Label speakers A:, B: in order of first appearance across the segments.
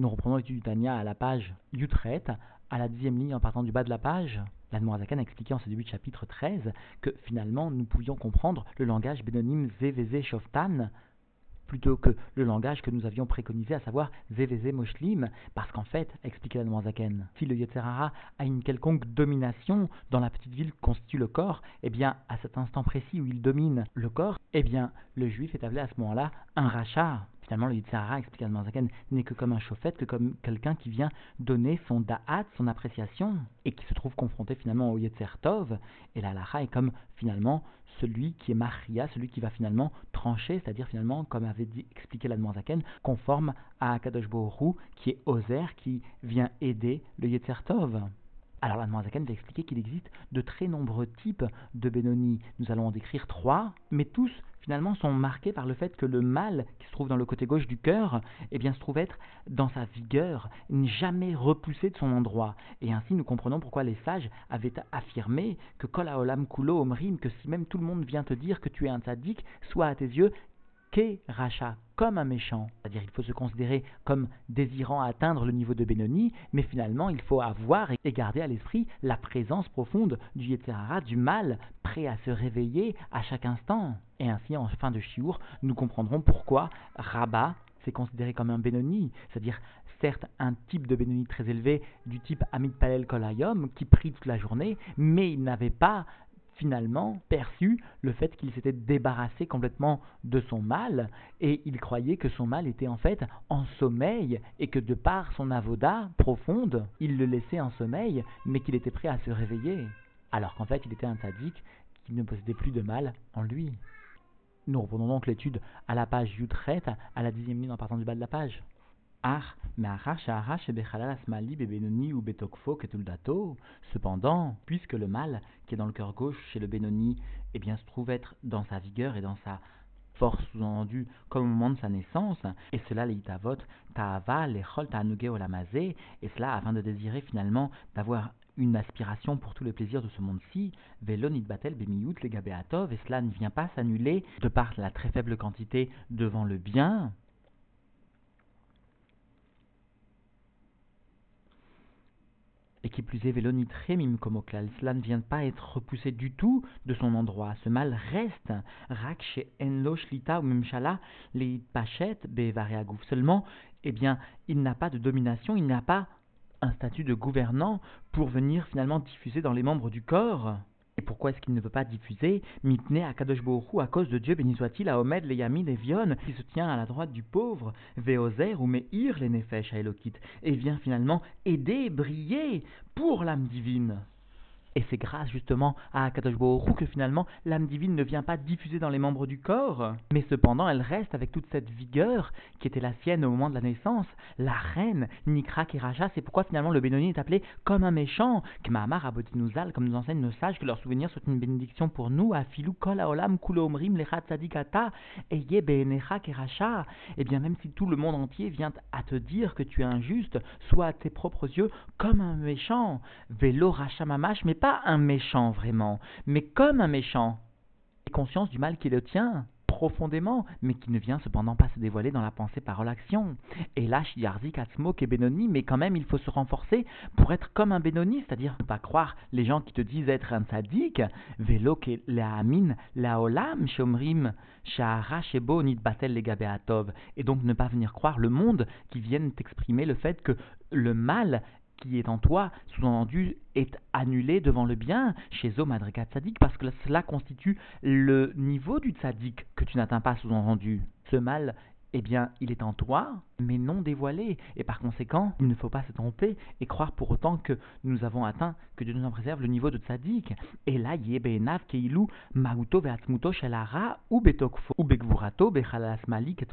A: Nous reprenons l'étude du Tania à la page Yutret, à la dixième ligne en partant du bas de la page. L'Admorazakan a expliqué en ce début de chapitre 13 que finalement nous pouvions comprendre le langage bénonim Zeveze Shoftan plutôt que le langage que nous avions préconisé, à savoir Zeveze Moshlim, parce qu'en fait, expliquait l'Admorazakan, si le Yetzerara a une quelconque domination dans la petite ville qui constitue le corps, eh bien, à cet instant précis où il domine le corps, eh bien, le juif est appelé à ce moment-là un rachat. Finalement, le Yitzhara, explique Zaken, n'est que comme un chauffette, que comme quelqu'un qui vient donner son da'at, son appréciation, et qui se trouve confronté finalement au Yetzer Tov. Et la est comme finalement celui qui est Maria, celui qui va finalement trancher, c'est-à-dire finalement, comme avait dit, expliqué la Zaken, conforme à Kadosh Bohru, qui est Ozer, qui vient aider le Yetzer Tov. Alors la Zaken va expliquer qu'il existe de très nombreux types de Benoni. Nous allons en décrire trois, mais tous finalement sont marqués par le fait que le mal qui se trouve dans le côté gauche du cœur, eh bien, se trouve être dans sa vigueur, jamais repoussé de son endroit. Et ainsi, nous comprenons pourquoi les sages avaient affirmé que kol haolam kulo omrim, que si même tout le monde vient te dire que tu es un tzaddik, soit à tes yeux Racha, comme un méchant. C'est-à-dire il faut se considérer comme désirant atteindre le niveau de Benoni, mais finalement il faut avoir et garder à l'esprit la présence profonde du Yetzirara, du mal, prêt à se réveiller à chaque instant. Et ainsi, en fin de Shiour, nous comprendrons pourquoi Rabat s'est considéré comme un Benoni, c'est-à-dire certes un type de Benoni très élevé du type Amid Palel Kolayom qui prie toute la journée, mais il n'avait pas finalement perçu le fait qu'il s'était débarrassé complètement de son mal et il croyait que son mal était en fait en sommeil et que de par son avoda profonde, il le laissait en sommeil mais qu'il était prêt à se réveiller alors qu'en fait il était un sadique qui ne possédait plus de mal en lui. Nous reprenons donc l'étude à la page Yutret, à la dixième ligne en partant du bas de la page. Cependant, puisque le mal qui est dans le cœur gauche chez le Benoni, eh bien, se trouve être dans sa vigueur et dans sa force sous-entendue comme au moment de sa naissance, et cela les itavot, ta'ava, les olamazé, et cela afin de désirer finalement d'avoir une aspiration pour tous les plaisirs de ce monde-ci, velonit batel bemiyut le et cela ne vient pas s'annuler de par la très faible quantité devant le bien, qui plus est vélonitremim comme cela ne vient pas être repoussé du tout de son endroit. Ce mal reste. Rak chez enlo shlita ou memshala les pachettes bevareagouf. Seulement, eh bien, il n'a pas de domination, il n'a pas un statut de gouvernant pour venir finalement diffuser dans les membres du corps. Et pourquoi est-ce qu'il ne veut pas diffuser Mitne à Kadosh à cause de Dieu, béni soit-il, à Omed, les Yamin, les Vion, qui se tient à la droite du pauvre, Veozer ou Meir, les Nefesh, à Elokit, et vient finalement aider, briller pour l'âme divine. Et c'est grâce justement à Akadosh que finalement l'âme divine ne vient pas diffuser dans les membres du corps, mais cependant elle reste avec toute cette vigueur qui était la sienne au moment de la naissance. La reine, Nikra Keraja, c'est pourquoi finalement le Bénoni est appelé comme un méchant. Kmahamar Abotinuzal, comme nous enseignent nos sages, que leur souvenir soit une bénédiction pour nous. Afilou Kol Haolam Kulomrim Lechat Tzadikata, Eye. Et bien même si tout le monde entier vient à te dire que tu es injuste, soit à tes propres yeux comme un méchant. Velo Racha Mamash, mais pas un méchant vraiment, mais comme un méchant, conscience du mal qui le tient profondément, mais qui ne vient cependant pas se dévoiler dans la pensée, parole, action. Et là, Yarzik, Atzmok et Benoni, mais quand même, il faut se renforcer pour être comme un Benoni, c'est-à-dire ne pas croire les gens qui te disent être un sadique, Velo ke Amin, Laolam, Shomrim, Shahara, Shebo, Nidbatel, Legabeatov, et donc ne pas venir croire le monde qui viennent t'exprimer le fait que le mal qui est en toi, sous-entendu, est annulé devant le bien chez Zomadrika Tzadik, parce que cela constitue le niveau du Tzadik que tu n'atteins pas, sous-entendu. Ce mal, eh bien, il est en toi, mais non dévoilé, et par conséquent, il ne faut pas se tromper et croire pour autant que nous avons atteint, que Dieu nous en préserve, le niveau de Tzadik. Et là, Yebenav Keilu, Mahuto Veatmuto Shelara, ou Betokfo, ou Bekvurato, Bechalas Malik et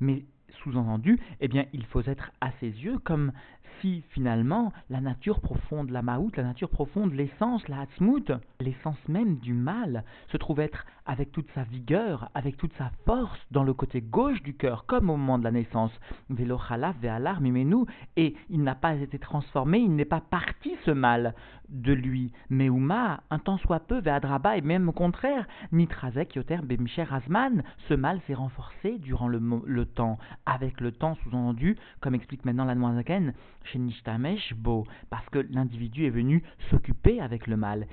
A: mais sous-entendu, eh bien, il faut être à ses yeux comme si finalement la nature profonde, la maout, la nature profonde, l'essence, la hatzmout, l'essence même du mal, se trouve être avec toute sa vigueur, avec toute sa force dans le côté gauche du cœur, comme au moment de la naissance. Velochala ve'alar mimenu, et il n'a pas été transformé, il n'est pas parti ce mal de lui. Mais Uma, un temps soit peu, ve'adraba, et même au contraire, mitrazek yoter bemcher azman, ce mal s'est renforcé durant le, le temps, avec le temps sous-entendu, comme explique maintenant la Noazaken, Bo, parce que l'individu est venu s'occuper avec le mal.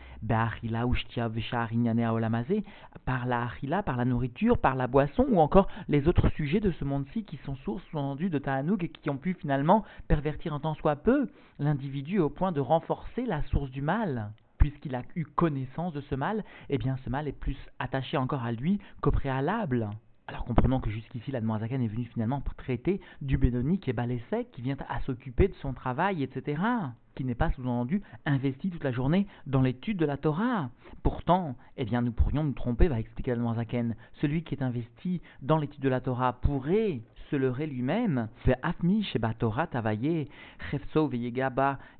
A: Par la achila, par la nourriture, par la boisson, ou encore les autres sujets de ce monde-ci qui sont sources sous-entendues de Ta'anouk et qui ont pu finalement pervertir en tant soit peu l'individu au point de renforcer la source du mal puisqu'il a eu connaissance de ce mal, eh bien ce mal est plus attaché encore à lui qu'au préalable. Alors comprenons que jusqu'ici, la Zaken est venue finalement pour traiter du Bénoni qui est qui vient à s'occuper de son travail, etc., qui n'est pas sous-entendu investi toute la journée dans l'étude de la Torah. Pourtant, eh bien, nous pourrions nous tromper, va expliquer la Zaken. Celui qui est investi dans l'étude de la Torah pourrait se leurrer lui-même.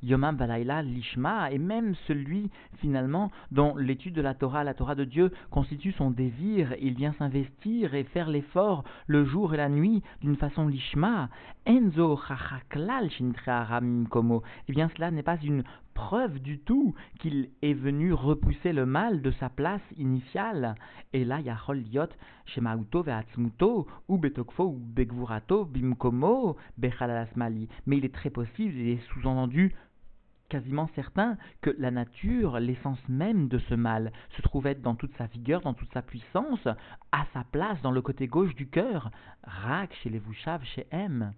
A: Yomam Lishma, et même celui finalement dont l'étude de la Torah, la Torah de Dieu, constitue son désir, il vient s'investir et faire l'effort le jour et la nuit d'une façon lishma. Enzo. Eh bien, cela n'est pas une preuve du tout qu'il est venu repousser le mal de sa place initiale. Et là, Yachol Liot, Shemauto Veatzmuto, ou Betokfo, ou Begvurato, Bimkomo, Mali. Mais il est très possible, il est sous-entendu quasiment certain que la nature, l'essence même de ce mal, se trouvait dans toute sa vigueur, dans toute sa puissance, à sa place dans le côté gauche du cœur, Rak chez les Vouchav, chez M.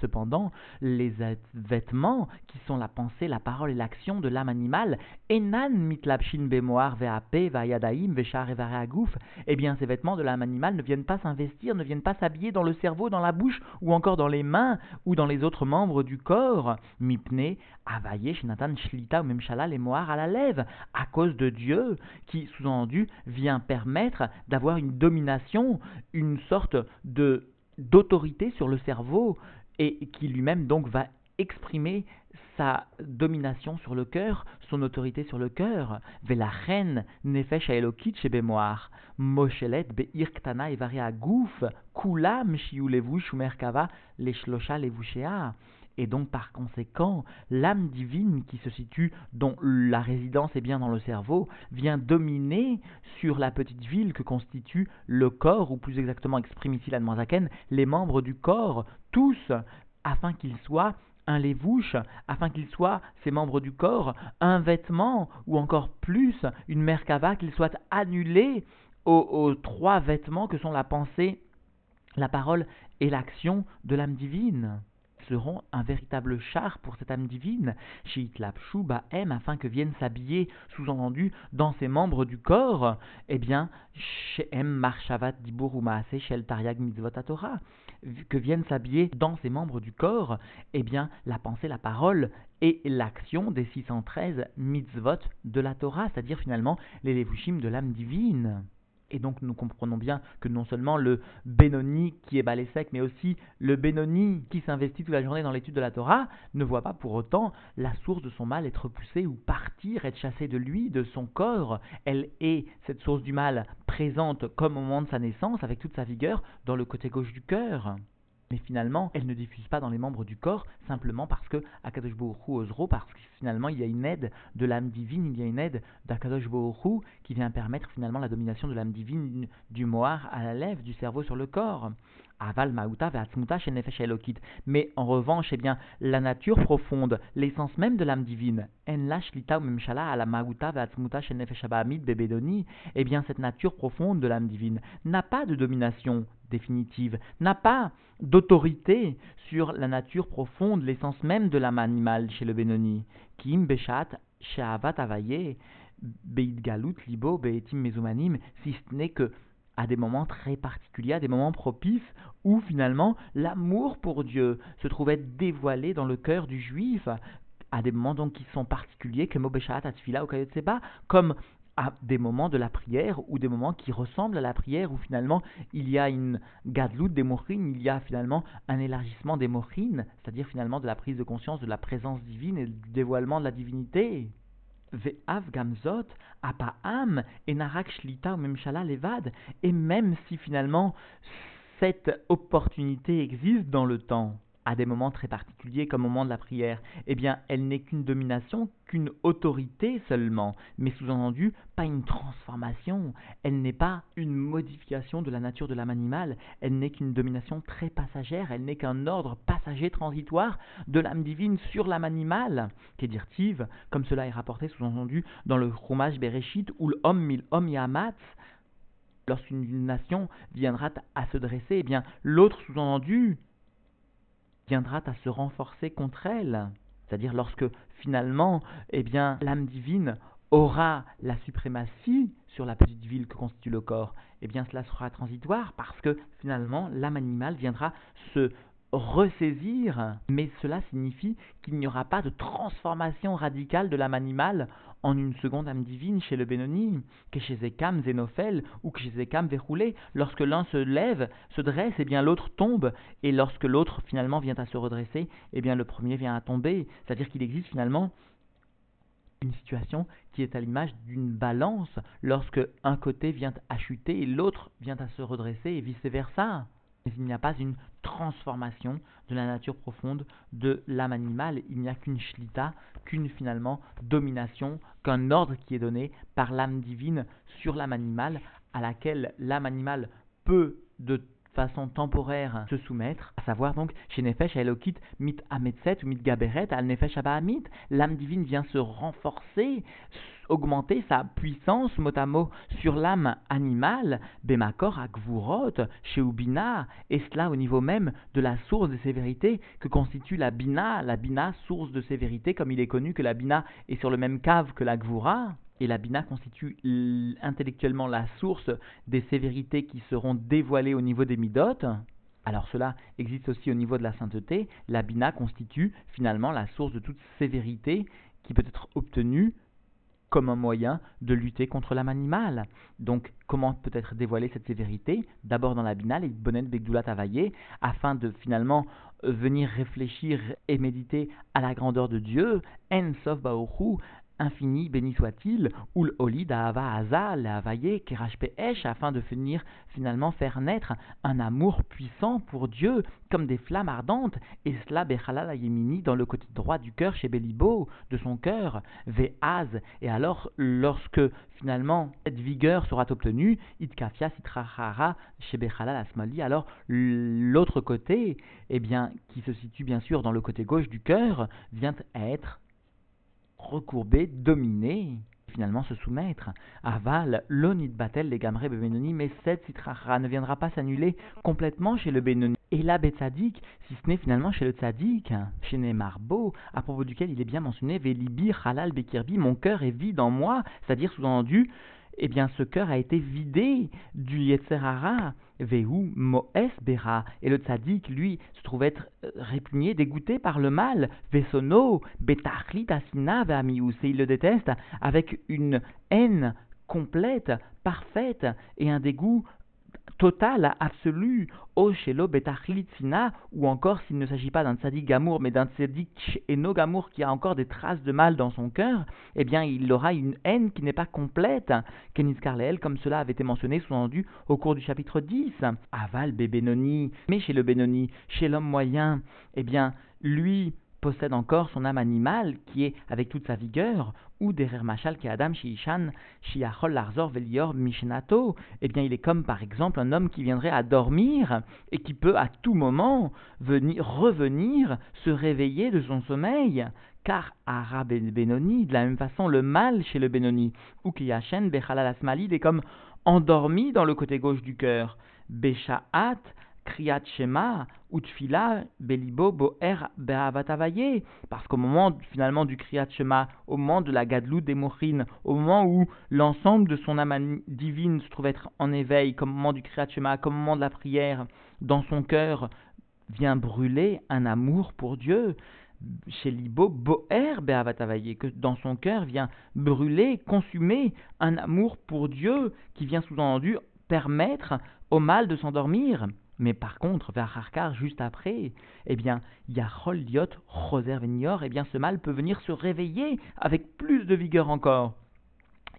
A: Cependant, les vêtements qui sont la pensée, la parole et l'action de l'âme animale, enan mitlapshin bemoar veape vayadaim veshar agouf, eh bien ces vêtements de l'âme animale ne viennent pas s'investir, ne viennent pas s'habiller dans le cerveau, dans la bouche, ou encore dans les mains, ou dans les autres membres du corps. Mipne avaye shinatan shlita ou même shalal et moar à la lèvre, à cause de Dieu, qui sous-entendu vient permettre d'avoir une domination, une sorte de d'autorité sur le cerveau et qui lui-même donc va exprimer sa domination sur le cœur, son autorité sur le cœur. reine nefesh aelokit chez Bémoire. Moshelet be'ir ktana et gouf, kulam shiulevu shumerkava les shlosha levushea. Et donc par conséquent, l'âme divine qui se situe, dont la résidence est bien dans le cerveau, vient dominer sur la petite ville que constitue le corps, ou plus exactement exprime ici la les membres du corps, tous, afin qu'ils soient un lévouche, afin qu'ils soient, ces membres du corps, un vêtement, ou encore plus, une merkava, qu'ils soient annulés aux trois vêtements que sont la pensée, la parole et l'action de l'âme divine seront un véritable char pour cette âme divine, Shitlapshu M afin que viennent s'habiller, sous-entendu, dans ses membres du corps, eh bien, Shem Marshavat Diburuma Shel Tariag Mitzvot Torah, que viennent s'habiller dans ses membres du corps, eh bien, la pensée, la parole et l'action des 613 mitzvot de la Torah, c'est-à-dire finalement les levushim de l'âme divine. Et donc nous comprenons bien que non seulement le Benoni qui est balai sec, mais aussi le Benoni qui s'investit toute la journée dans l'étude de la Torah, ne voit pas pour autant la source de son mal être poussée ou partir, être chassée de lui, de son corps. Elle est, cette source du mal, présente comme au moment de sa naissance, avec toute sa vigueur, dans le côté gauche du cœur. Mais finalement, elle ne diffuse pas dans les membres du corps simplement parce que Akadosh Ozro, parce que finalement il y a une aide de l'âme divine, il y a une aide d'Akadosh Hu qui vient permettre finalement la domination de l'âme divine du moar à la lèvre, du cerveau sur le corps. Aval Mauta Nefesh Elokit. Mais en revanche, eh bien, la nature profonde, l'essence même de l'âme divine, En Lita ou Memshala à la Mauta Nefesh Bebedoni, eh bien, cette nature profonde de l'âme divine n'a pas de domination définitive, n'a pas d'autorité sur la nature profonde, l'essence même de l'âme animale chez le Benoni. Kim Beshat Sheavat Avaye Beit Galut Libo Beitim Mezumanim, si ce n'est que à des moments très particuliers, à des moments propices, où finalement l'amour pour Dieu se trouvait dévoilé dans le cœur du juif, à des moments donc qui sont particuliers, comme comme à des moments de la prière ou des moments qui ressemblent à la prière où finalement il y a une gadlout des mochines, il y a finalement un élargissement des mochines, c'est-à-dire finalement de la prise de conscience de la présence divine et du dévoilement de la divinité. Apa'am, et narak shlita ou memshala levad. Et même si finalement cette opportunité existe dans le temps, à des moments très particuliers comme au moment de la prière, eh bien, elle n'est qu'une domination, qu'une autorité seulement, mais sous-entendu, pas une transformation, elle n'est pas une modification de la nature de l'âme animale, elle n'est qu'une domination très passagère, elle n'est qu'un ordre passager transitoire de l'âme divine sur l'âme animale, est comme cela est rapporté sous-entendu dans le Chumash Bereshit, ou l'homme mil homme yamatz, lorsqu'une nation viendra à se dresser, eh bien, l'autre sous-entendu viendra à se renforcer contre elle. C'est-à-dire lorsque finalement, eh bien, l'âme divine aura la suprématie sur la petite ville que constitue le corps, eh bien cela sera transitoire parce que finalement l'âme animale viendra se ressaisir, mais cela signifie qu'il n'y aura pas de transformation radicale de l'âme animale en une seconde âme divine chez le Benoni, que chez Zekam Zénophel ou que chez Zekam Verroulé. Lorsque l'un se lève, se dresse, et eh bien l'autre tombe, et lorsque l'autre finalement vient à se redresser, et eh bien le premier vient à tomber. C'est-à-dire qu'il existe finalement une situation qui est à l'image d'une balance lorsque un côté vient à chuter et l'autre vient à se redresser et vice versa mais il n'y a pas une transformation de la nature profonde de l'âme animale. Il n'y a qu'une shlita, qu'une finalement domination, qu'un ordre qui est donné par l'âme divine sur l'âme animale, à laquelle l'âme animale peut de façon temporaire se soumettre, à savoir donc chez Nefesh Elokit mit Ametset ou mit Gaberet al Nefesh Abahamit, l'âme divine vient se renforcer, augmenter sa puissance mot à mot sur l'âme animale, Bemakor Akvurot, chez Ubina, et cela au niveau même de la source de sévérité que constitue la Bina, la Bina source de sévérité, comme il est connu que la Bina est sur le même cave que la Gvura, et la Bina constitue intellectuellement la source des sévérités qui seront dévoilées au niveau des Midot. Alors cela existe aussi au niveau de la sainteté. La Bina constitue finalement la source de toute sévérité qui peut être obtenue comme un moyen de lutter contre l'âme animale. Donc, comment peut être dévoilée cette sévérité? D'abord dans la Bina, les Bonet Begdoulat Tavaye, afin de finalement euh, venir réfléchir et méditer à la grandeur de Dieu, En Sof infini béni soit-il, ou oli d'Ava Aza, l'Avaye, Esh, afin de venir finalement faire naître un amour puissant pour Dieu, comme des flammes ardentes, et cela Bechalal Yemini dans le côté droit du cœur chez Bélibo, de son cœur, Ve'az, et alors lorsque finalement cette vigueur sera obtenue, Itkafia Sitrahara chez Bechalal Asmali, alors l'autre côté, eh bien, qui se situe bien sûr dans le côté gauche du cœur, vient être recourber, dominer, finalement se soumettre. Aval, l'onit batel les gamré benoni, mais cette citrara ne viendra pas s'annuler complètement chez le benoni. Et la betzadik, si ce n'est finalement chez le tzadik, chez Nemarbo, à propos duquel il est bien mentionné, Velibi, halal, bekirbi, mon cœur est vide en moi, c'est-à-dire sous-entendu, eh bien ce cœur a été vidé du Yetzerara, Vehu Moes et le tzaddik, lui, se trouve être euh, répugné, dégoûté par le mal, Vesono, Betachlit Asina Veamius, et il le déteste avec une haine complète, parfaite, et un dégoût total, absolu, au shelo betachlitzina, ou encore s'il ne s'agit pas d'un tzadik gamour, mais d'un tzadik eno gamour qui a encore des traces de mal dans son cœur, eh bien il aura une haine qui n'est pas complète, Kenis Karleel, comme cela avait été mentionné, sous-entendu, au cours du chapitre 10. Aval Benoni, mais chez le Benoni, chez l'homme moyen, eh bien lui, possède encore son âme animale qui est avec toute sa vigueur, ou derer machal qui Adam shiishan shiachol larzor velior mishenato, eh bien il est comme par exemple un homme qui viendrait à dormir et qui peut à tout moment venir revenir se réveiller de son sommeil. Car Ara Benoni, de la même façon, le mal chez le Benoni, ou Kiyashen Bechalal Asmalid est comme endormi dans le côté gauche du cœur. Beshaat Kriyat Shema Belibo Boer Be'avatavaye. Parce qu'au moment finalement du Kriyat Shema, au moment de la Gadlou des Mourines, au moment où l'ensemble de son âme divine se trouve être en éveil, comme moment du Kriyat Shema, comme moment de la prière, dans son cœur vient brûler un amour pour Dieu. Chez Libo, Boer Be'avatavaye, que dans son cœur vient brûler, consumer un amour pour Dieu qui vient sous-entendu permettre au mal de s'endormir. Mais par contre, vers Harkar, juste après, eh bien, Yachol Diot, Roser Venior, eh bien, ce mal peut venir se réveiller avec plus de vigueur encore.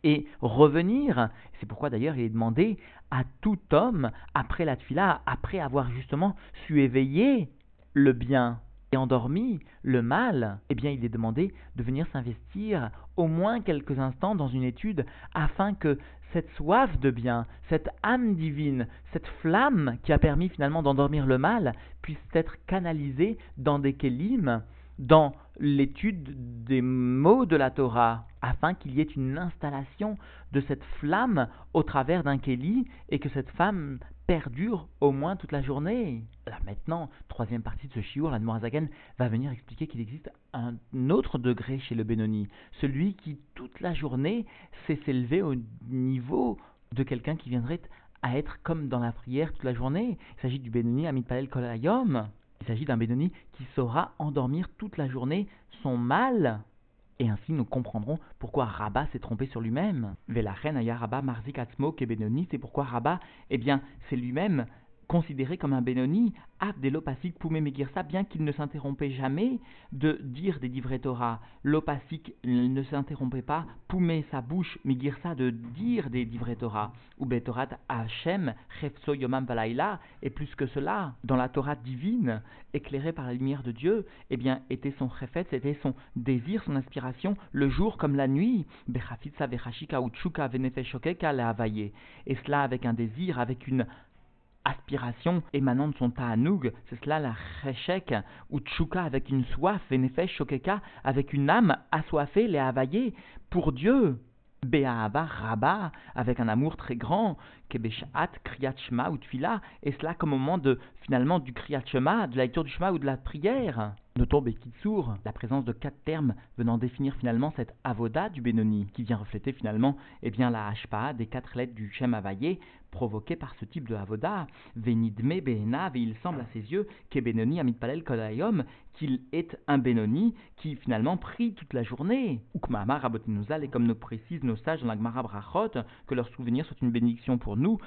A: Et revenir, c'est pourquoi d'ailleurs il est demandé à tout homme, après la tuila, après avoir justement su éveiller le bien et endormi le mal, eh bien il est demandé de venir s'investir au moins quelques instants dans une étude afin que cette soif de bien, cette âme divine, cette flamme qui a permis finalement d'endormir le mal puisse être canalisée dans des kélim, dans l'étude des mots de la Torah, afin qu'il y ait une installation de cette flamme au travers d'un kéli et que cette femme perdure au moins toute la journée. Là maintenant, troisième partie de ce shiur, la Zagen va venir expliquer qu'il existe un autre degré chez le Benoni, celui qui toute la journée sait s'élever au niveau de quelqu'un qui viendrait à être comme dans la prière toute la journée. Il s'agit du Benoni Amit Palel Kolayom. Il s'agit d'un Benoni qui saura endormir toute la journée son mal. Et ainsi nous comprendrons pourquoi Rabat s'est trompé sur lui-même. Velachen aya Rabat marzik atzmo ke Benoni, c'est pourquoi Rabat, eh bien, c'est lui-même considéré comme un Benoni, Abdelopasik Poumé Megirsa, bien qu'il ne s'interrompait jamais de dire des divrei Torah. L'opasik ne s'interrompait pas, Poumé sa bouche, Megirsa de dire des divrei Torah. Ou Betorat Hashem, Chefso Yomam et plus que cela, dans la Torah divine, éclairée par la lumière de Dieu, eh bien, était son chefet, c'était son désir, son inspiration, le jour comme la nuit. Uchuka Venefeshokeka Et cela avec un désir, avec une aspiration émanant de son ta'anoug, c'est cela la cheshek, ou tchouka avec une soif, nefesh shokeka avec une âme assoiffée, les havaillée, pour Dieu. Be'ahava Rabba, avec un amour très grand, Kebeshat, Kriyat Shema ou Tfila, et cela comme au moment de, finalement, du Kriyat Shema, de la lecture du Shema ou de la prière. Notons Bekitsour, la présence de quatre termes venant définir finalement cette avoda du Benoni, qui vient refléter finalement eh bien, la hashpa des quatre lettres du Shem Avaye, provoquée par ce type de avoda. Venidme Behenav, et il semble à ses yeux qu'Ebenoni Amitpalel Kodayom, qu'il est un Benoni qui finalement prie toute la journée. Ukmama Rabotinuzal, et comme nous précisent nos sages dans la Gemara Brachot, que leur souvenir soit une bénédiction pour nous,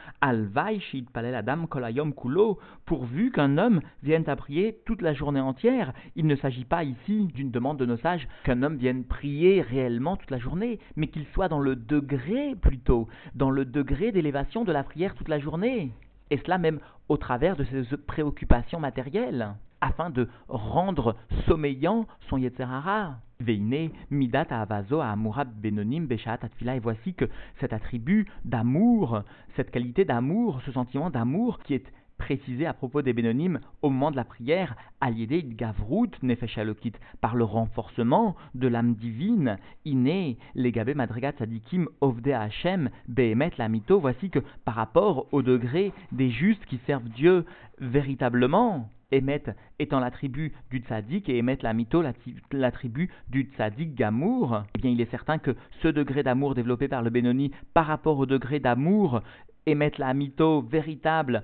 A: Shit Palel Adam Kolayom Kulo, pourvu qu'un homme vienne à prier toute la journée entière. Il ne s'agit pas ici d'une demande de nos sages qu'un homme vienne prier réellement toute la journée, mais qu'il soit dans le degré plutôt, dans le degré d'élévation de la toute la journée. Et cela même au travers de ses préoccupations matérielles, afin de rendre sommeillant son Yetzerara. Veine, Midat Avazo Amurab Benonim Beshat Atfila. Et voici que cet attribut d'amour, cette qualité d'amour, ce sentiment d'amour qui est précisé à propos des bénonymes au moment de la prière, Aliédé Gavrut Nefeshalokit, par le renforcement de l'âme divine, Iné, Legabé Madrigat Sadikim Ovde Hashem, Behemet Lamito, voici que par rapport au degré des justes qui servent Dieu véritablement, Emet étant l'attribut du tzaddik et Emet la mytho l'attribut du tzaddik gamour, eh bien il est certain que ce degré d'amour développé par le Benoni par rapport au degré d'amour émettre la mytho véritable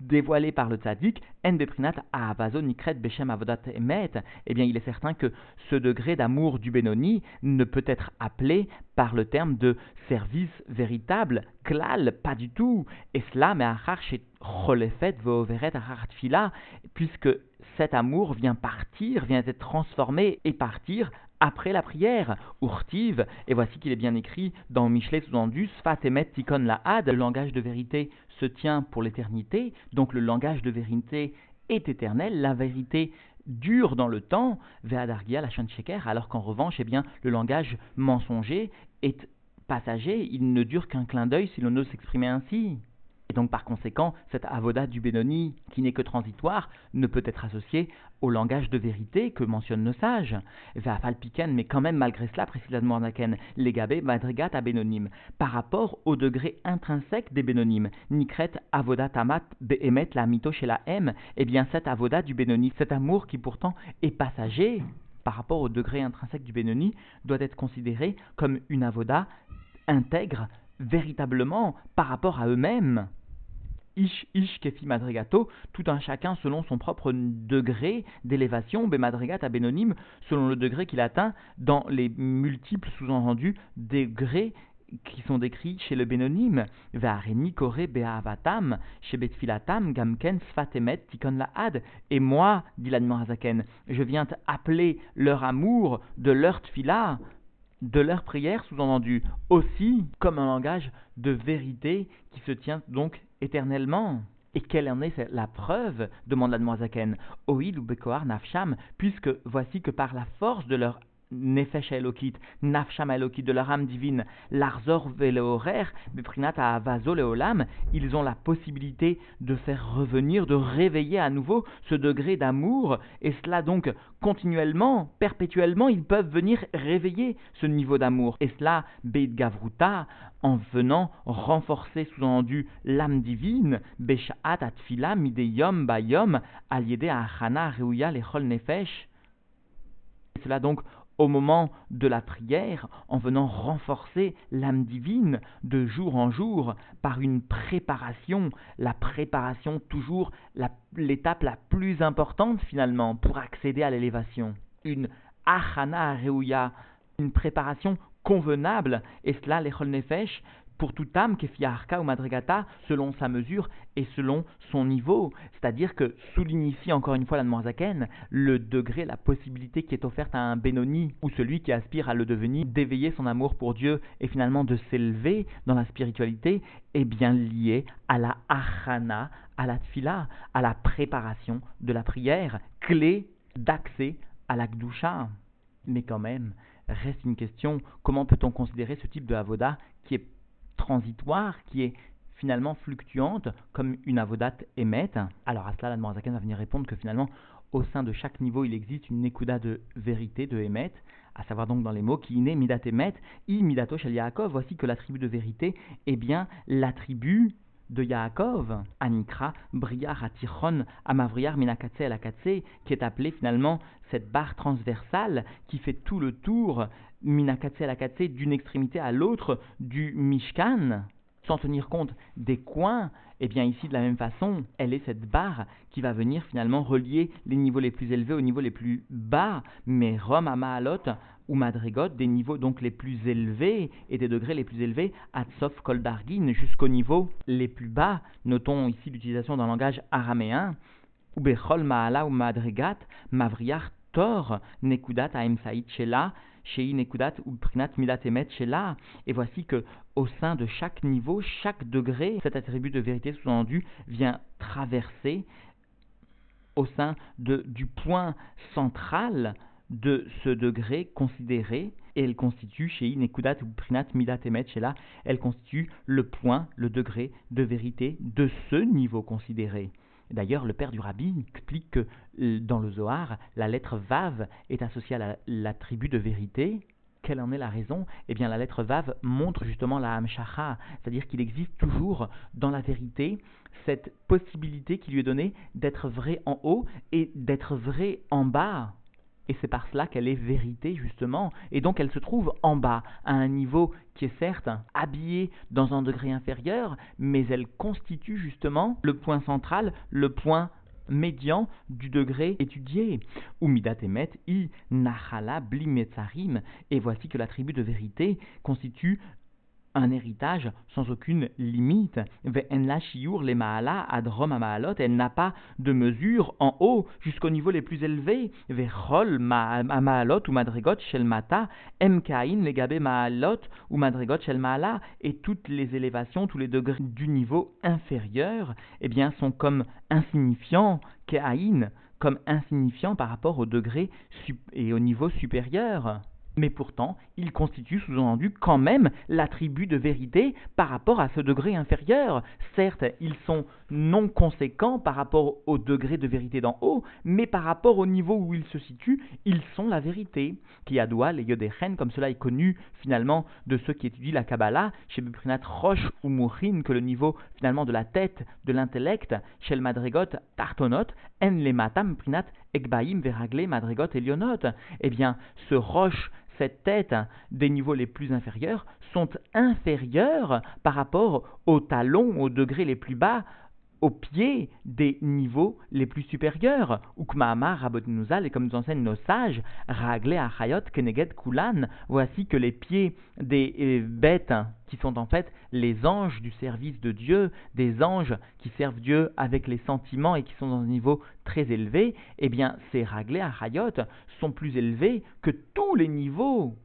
A: dévoilée par le tzaddik, en beprinat avazo nikret beshem avodat emet, eh bien il est certain que ce degré d'amour du Benoni ne peut être appelé par le terme de service véritable, klal, pas du tout, et cela, mais chez cholefet veoveret fila, puisque cet amour vient partir, vient être transformé et partir après la prière, urtive, et voici qu'il est bien écrit dans Michelet sous-endu, Sfat emet tikon la had, le langage de vérité se tient pour l'éternité, donc le langage de vérité est éternel, la vérité dure dans le temps, Veadargia la sheker, alors qu'en revanche, eh bien, le langage mensonger est passager, il ne dure qu'un clin d'œil si l'on ose s'exprimer ainsi. Et donc par conséquent, cette avoda du Benoni, qui n'est que transitoire, ne peut être associée au langage de vérité que mentionnent nos sages. Falpiken, mais quand même malgré cela, précise la les gabé madrigat à Benonim, par rapport au degré intrinsèque des Bénonymes, Nikret avoda tamat behemet la mito chez la M, et eh bien cette avoda du Benoni, cet amour qui pourtant est passager, par rapport au degré intrinsèque du Benoni, doit être considéré comme une avoda intègre véritablement par rapport à eux-mêmes ish ish kefi madrigato, tout un chacun selon son propre degré d'élévation, be madrigat à selon le degré qu'il atteint dans les multiples sous-entendus degrés qui sont décrits chez le Bénonim, Ve'areni kore be'avatam, chez Betfilatam, gamken sfatemet tikon la'ad. Et moi, dit l'Admorazaken, je viens appeler leur amour de leur tfila, de leur prière, sous-entendu, aussi comme un langage de vérité qui se tient donc éternellement. Et quelle en est la preuve? demande l'Admorazaken. Oïd ou Bekoar Nafsham, puisque voici que par la force de leur Nefesh Elokit, Nafsham Elokit, de leur âme divine, Larzor Veleorer, Beprinat Avazo Leolam, ils ont la possibilité de faire revenir, de réveiller à nouveau ce degré d'amour, et cela donc continuellement, perpétuellement, ils peuvent venir réveiller ce niveau d'amour. Et cela, Beit Gavruta, en venant renforcer sous-entendu l'âme divine, Beshaat Atfila Mideyom Bayom, Aliede Achana Reuya Lechol Nefesh. Cela donc au moment de la prière en venant renforcer l'âme divine de jour en jour par une préparation, la préparation toujours l'étape la, plus importante finalement pour accéder à l'élévation. Une achana reuya, une préparation convenable, et cela, les nefesh, pour toute âme, kefiarka ou madrigata, selon sa mesure et selon son niveau. C'est-à-dire que souligne ici encore une fois la Noirzaken, le degré, la possibilité qui est offerte à un Benoni ou celui qui aspire à le devenir, d'éveiller son amour pour Dieu et finalement de s'élever dans la spiritualité, est bien lié à la achana, à la tfila, à la préparation de la prière, clé d'accès à la gdusha. Mais quand même, reste une question, comment peut-on considérer ce type de avoda qui est transitoire qui est finalement fluctuante comme une avodate émette. Alors à cela, la va venir répondre que finalement, au sein de chaque niveau, il existe une nekuda de vérité, de émet, à savoir donc dans les mots qui iné midat émet, i midato shel. Voici que l'attribut de vérité est bien l'attribut de Yaakov, Anikra, Briar, Atichon, Amavriar, Minakatse, Alakatse, qui est appelée finalement cette barre transversale qui fait tout le tour Minakatse Alakatse d'une extrémité à l'autre du Mishkan, sans tenir compte des coins, eh bien ici de la même façon, elle est cette barre qui va venir finalement relier les niveaux les plus élevés aux niveaux les plus bas, mais Rome à ou Madrigot, des niveaux donc les plus élevés et des degrés les plus élevés, Atsof Koldargin, jusqu'au niveau les plus bas. Notons ici l'utilisation d'un langage araméen, ou Bechol Maala ou Madrigat, Mavriar Tor, Nekudat Aem Saïd Shela, Shei Nekudat ou Prinat Midat Emet Shela. Et voici que au sein de chaque niveau, chaque degré, cet attribut de vérité sous-entendu vient traverser au sein de, du point central de ce degré considéré, et elle constitue chez Inekudat ou Prinat Midat Emet Shela, elle constitue le point, le degré de vérité de ce niveau considéré. D'ailleurs, le père du rabbi explique que euh, dans le Zohar, la lettre Vav est associée à l'attribut de vérité. Quelle en est la raison? Eh bien, la lettre Vav montre justement la Hamshacha, c'est-à-dire qu'il existe toujours dans la vérité cette possibilité qui lui est donnée d'être vrai en haut et d'être vrai en bas et c'est par cela qu'elle est vérité justement, et donc elle se trouve en bas, à un niveau qui est certes habillé dans un degré inférieur, mais elle constitue justement le point central, le point médian du degré étudié. Umidat emet i nachala blimetzarim. Et voici que l'attribut de vérité constitue un héritage sans aucune limite. Elle n'a pas de mesure en haut jusqu'au niveau les plus élevés. ou madrigot ou madrigot. Et toutes les élévations, tous les degrés du niveau inférieur, eh bien, sont comme insignifiants, ke'ain, comme insignifiants par rapport au degré et au niveau supérieur mais pourtant, il constitue sous-entendu quand même l'attribut de vérité par rapport à ce degré inférieur. Certes, ils sont non conséquents par rapport au degré de vérité d'en haut, mais par rapport au niveau où ils se situent, ils sont la vérité. Kiadoua, les Yodéchen, comme cela est connu finalement de ceux qui étudient la Kabbalah, chez Buprinat Roche ou Mourin, que le niveau finalement de la tête, de l'intellect, chez le Madrigot, Tartonot, En le Matam Prinat Ekbaim Veragle Madrigot Elionot. Eh bien, ce roche cette tête des niveaux les plus inférieurs sont inférieurs par rapport aux talons, aux degrés les plus bas au pied des niveaux les plus supérieurs. Rabotnuzal, et comme nous enseignent nos sages, Ragle Achayot Keneged Kulan, voici que les pieds des euh, bêtes qui sont en fait les anges du service de Dieu, des anges qui servent Dieu avec les sentiments et qui sont dans un niveau très élevé, eh bien ces Ragle Achayot sont plus élevés que tous les niveaux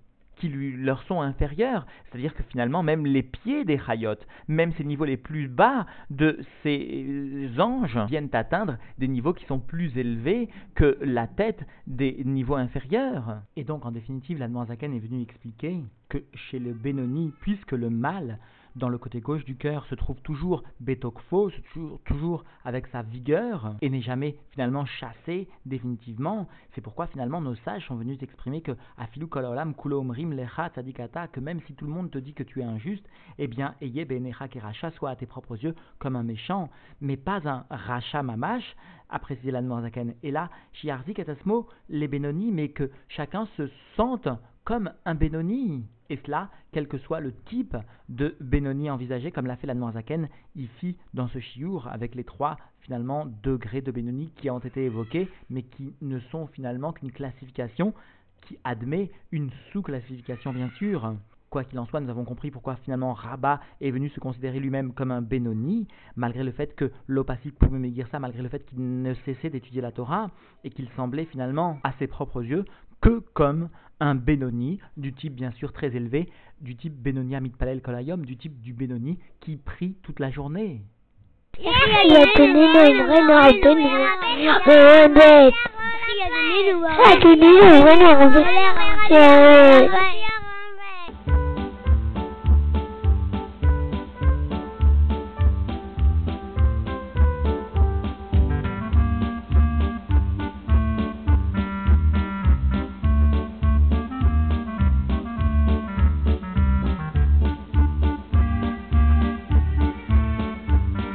A: qui lui, leur sont inférieurs. C'est-à-dire que finalement, même les pieds des Hayot, même ces niveaux les plus bas de ces anges, viennent atteindre des niveaux qui sont plus élevés que la tête des niveaux inférieurs. Et donc, en définitive, la Zaken est venue expliquer que chez le Benoni, puisque le mal dans le côté gauche du cœur se trouve toujours Betokfo, toujours, toujours avec sa vigueur, et n'est jamais finalement chassé définitivement. C'est pourquoi finalement nos sages sont venus exprimer que Afilu Kololam Kuloomrim Lecha Tzadikata, que même si tout le monde te dit que tu es injuste, eh bien, Eye Benecha Keracha, soit à tes propres yeux comme un méchant, mais pas un Racha Mamash, a précisé la Zaken. Et là, Shiarzik Katasmo, les Benoni, mais que chacun se sente comme un Benoni. Cela, quel que soit le type de Benoni envisagé, comme l'a fait la Noirzaken ici dans ce chiour, avec les trois finalement degrés de Benoni qui ont été évoqués, mais qui ne sont finalement qu'une classification qui admet une sous-classification bien sûr. Quoi qu'il en soit, nous avons compris pourquoi finalement Rabat est venu se considérer lui-même comme un Benoni, malgré le fait que l'Opasik pouvait me dire ça, malgré le fait qu'il ne cessait d'étudier la Torah et qu'il semblait finalement, à ses propres yeux, que comme un Benoni, du type bien sûr très élevé, du type Benoni Palel Kolayom, du type du Benoni qui prie toute la journée.